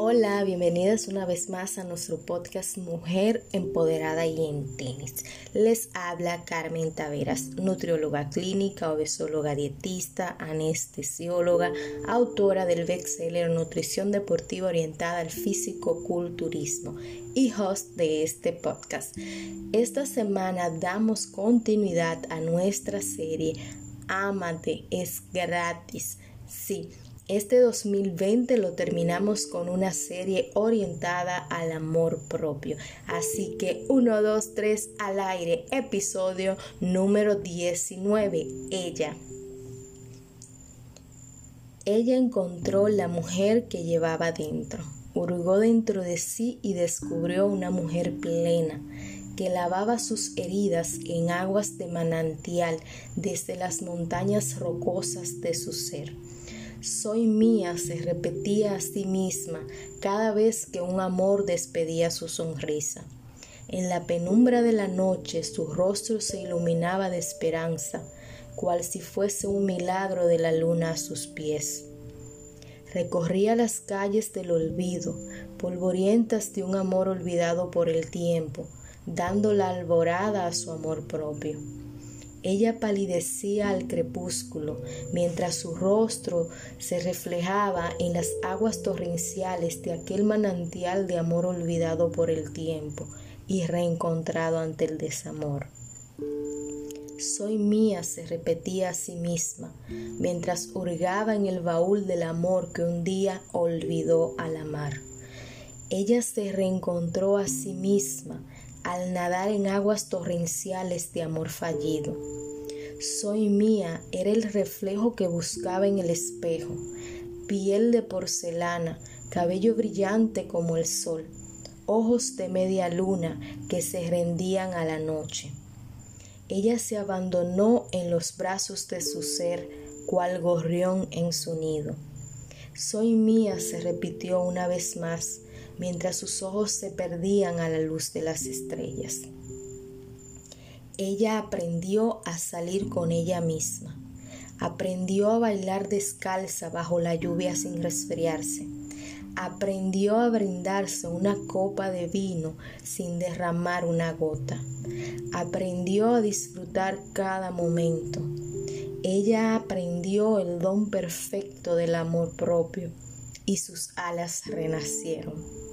Hola, bienvenidas una vez más a nuestro podcast Mujer Empoderada y en Tenis. Les habla Carmen Taveras, nutrióloga clínica, obesóloga dietista, anestesióloga, autora del bestseller Nutrición Deportiva Orientada al Físico-Culturismo y host de este podcast. Esta semana damos continuidad a nuestra serie Amate es gratis. Sí, este 2020 lo terminamos con una serie orientada al amor propio. Así que 1, 2, 3 al aire, episodio número 19, ella. Ella encontró la mujer que llevaba dentro, hurgó dentro de sí y descubrió una mujer plena que lavaba sus heridas en aguas de manantial desde las montañas rocosas de su ser soy mía se repetía a sí misma cada vez que un amor despedía su sonrisa. En la penumbra de la noche su rostro se iluminaba de esperanza, cual si fuese un milagro de la luna a sus pies. Recorría las calles del olvido, polvorientas de un amor olvidado por el tiempo, dando la alborada a su amor propio. Ella palidecía al crepúsculo, mientras su rostro se reflejaba en las aguas torrenciales de aquel manantial de amor olvidado por el tiempo y reencontrado ante el desamor. Soy mía, se repetía a sí misma, mientras hurgaba en el baúl del amor que un día olvidó al amar. Ella se reencontró a sí misma al nadar en aguas torrenciales de amor fallido. Soy mía era el reflejo que buscaba en el espejo, piel de porcelana, cabello brillante como el sol, ojos de media luna que se rendían a la noche. Ella se abandonó en los brazos de su ser, cual gorrión en su nido. Soy mía, se repitió una vez más, mientras sus ojos se perdían a la luz de las estrellas. Ella aprendió a salir con ella misma, aprendió a bailar descalza bajo la lluvia sin resfriarse, aprendió a brindarse una copa de vino sin derramar una gota, aprendió a disfrutar cada momento. Ella aprendió el don perfecto del amor propio y sus alas renacieron.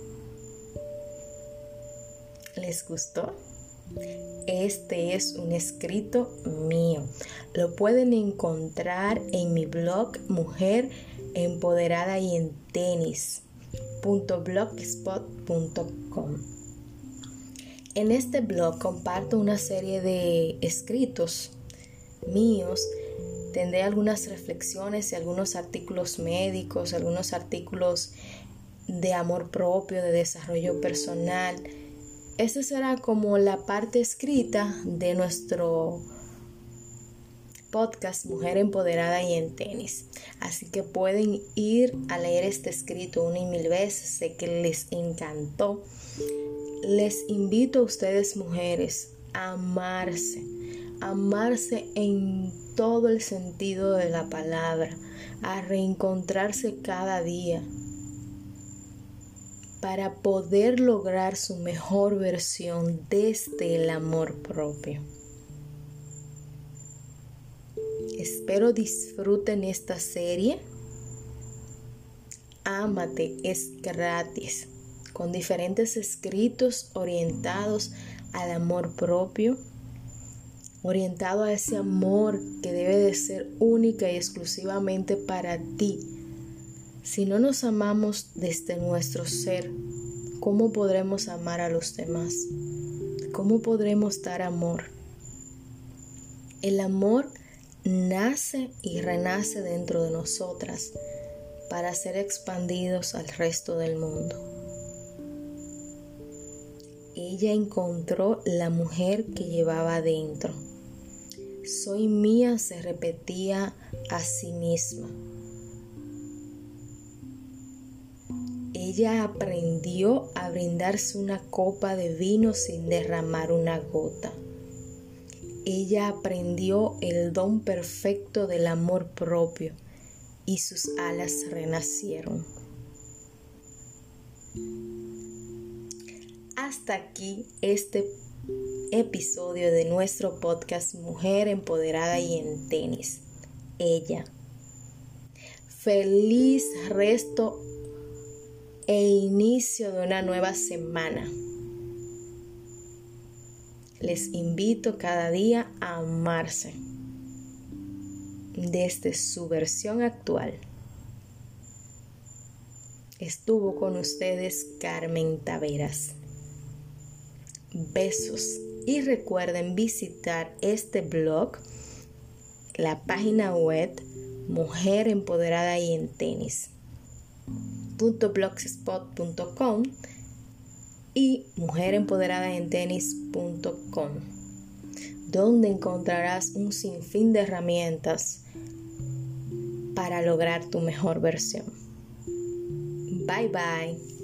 ¿Les gustó? Este es un escrito mío. Lo pueden encontrar en mi blog Mujer Empoderada y en tenis.blogspot.com. En este blog comparto una serie de escritos míos. Tendré algunas reflexiones y algunos artículos médicos, algunos artículos de amor propio, de desarrollo personal esta será como la parte escrita de nuestro podcast Mujer Empoderada y en Tenis. Así que pueden ir a leer este escrito una y mil veces. Sé que les encantó. Les invito a ustedes mujeres a amarse. Amarse en todo el sentido de la palabra. A reencontrarse cada día para poder lograr su mejor versión desde el amor propio. Espero disfruten esta serie. Ámate es gratis, con diferentes escritos orientados al amor propio, orientado a ese amor que debe de ser única y exclusivamente para ti si no nos amamos desde nuestro ser, ¿cómo podremos amar a los demás? ¿Cómo podremos dar amor? El amor nace y renace dentro de nosotras para ser expandidos al resto del mundo. Ella encontró la mujer que llevaba dentro. Soy mía se repetía a sí misma. Ella aprendió a brindarse una copa de vino sin derramar una gota. Ella aprendió el don perfecto del amor propio y sus alas renacieron. Hasta aquí este episodio de nuestro podcast Mujer Empoderada y en Tenis. Ella. Feliz resto e inicio de una nueva semana. Les invito cada día a amarse desde su versión actual. Estuvo con ustedes Carmen Taveras. Besos y recuerden visitar este blog, la página web Mujer Empoderada y en Tenis .blogspot.com y mujerempoderadaentenis.com donde encontrarás un sinfín de herramientas para lograr tu mejor versión. Bye bye.